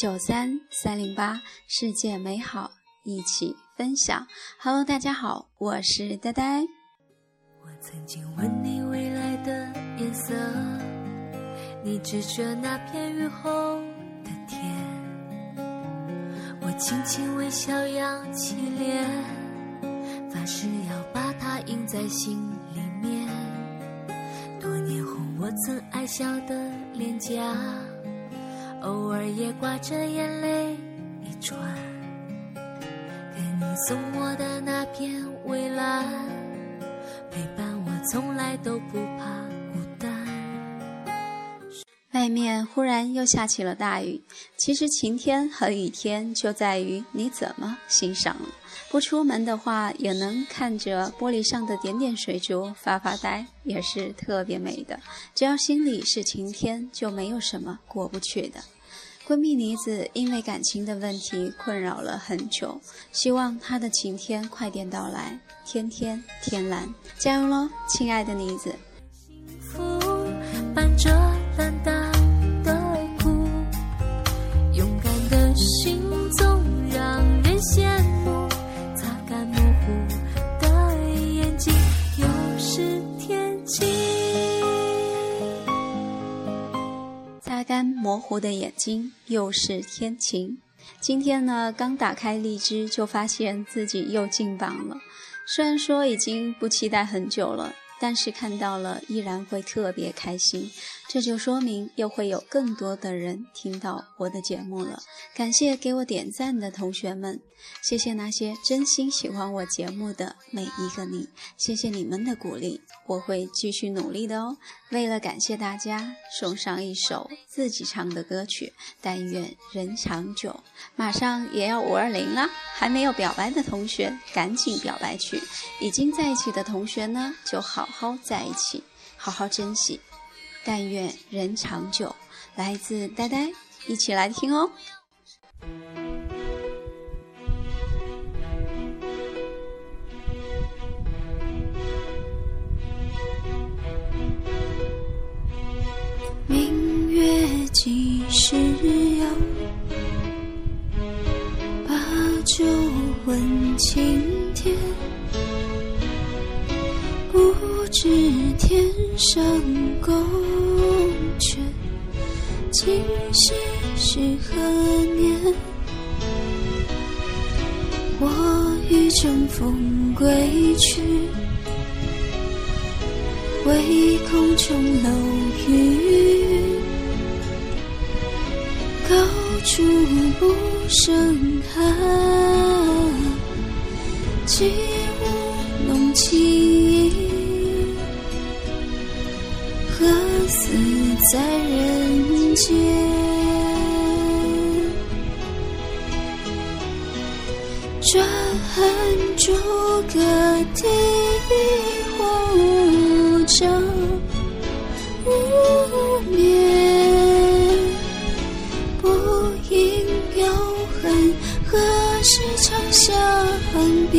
九三三零八，世界美好一起分享。Hello，大家好，我是呆呆。我曾经问你未来的颜色，你指着那片雨后的天。我轻轻微笑，扬起脸，发誓要把它印在心里面。多年后，我曾爱笑的脸颊，偶尔也挂着眼泪一串。给你送我的那片蔚蓝，陪伴我从来都不怕孤单。外面忽然又下起了大雨。其实晴天和雨天就在于你怎么欣赏了。不出门的话，也能看着玻璃上的点点水珠发发呆，也是特别美的。只要心里是晴天，就没有什么过不去的。闺蜜妮子因为感情的问题困扰了很久，希望她的晴天快点到来，天天天蓝，加油喽，亲爱的妮子！幸福伴着我的眼睛，又是天晴。今天呢，刚打开荔枝就发现自己又进榜了。虽然说已经不期待很久了，但是看到了依然会特别开心。这就说明又会有更多的人听到我的节目了。感谢给我点赞的同学们，谢谢那些真心喜欢我节目的每一个你，谢谢你们的鼓励，我会继续努力的哦。为了感谢大家，送上一首自己唱的歌曲《但愿人长久》。马上也要五二零了，还没有表白的同学赶紧表白去，已经在一起的同学呢，就好好在一起，好好珍惜。但愿人长久，来自呆呆，一起来听哦。明月几时有？把酒问青天。知天上宫阙，今夕是何年？我欲乘风归去。唯恐琼楼玉宇，高处不胜寒。起舞死在人间？转朱阁题红帐无眠，不应有恨，何时长相别？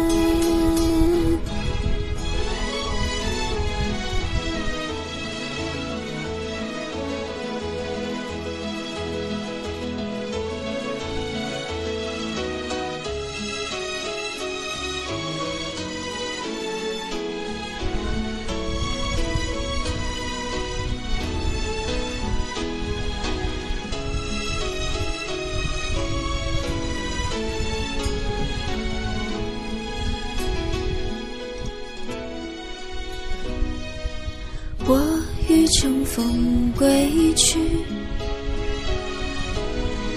欲乘风归去，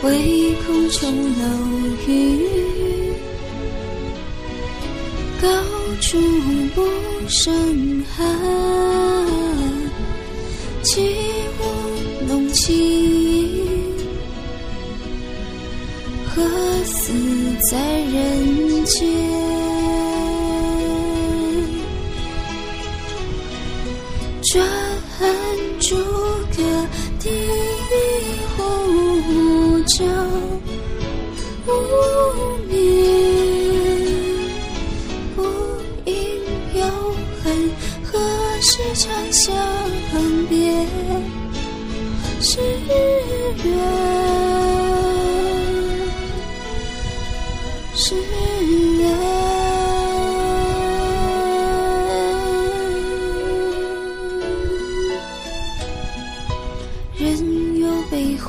唯恐琼楼玉宇，高处不胜寒。起舞弄清影，何似在人间？转朱阁，低壶酒，无眠。不应有恨，何时长相别？是缘，是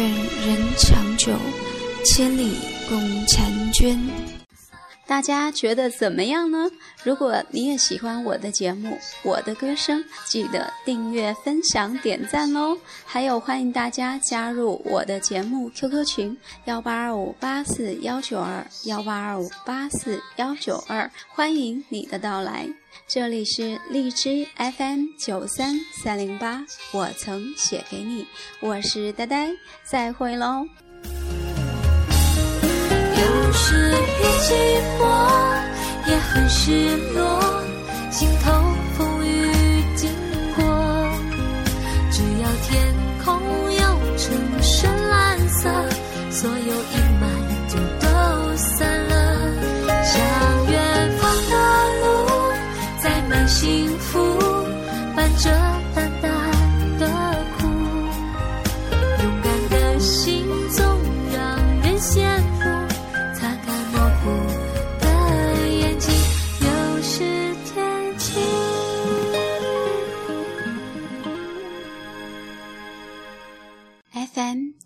愿人长久，千里共婵娟。大家觉得怎么样呢？如果你也喜欢我的节目，我的歌声，记得订阅、分享、点赞哦！还有，欢迎大家加入我的节目 QQ 群幺八二五八四幺九二幺八二五八四幺九二，欢迎你的到来。这里是荔枝 FM 九三三零八，我曾写给你，我是呆呆，再会喽。有时也寂寞，也很失落，心头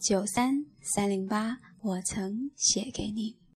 九三三零八，我曾写给你。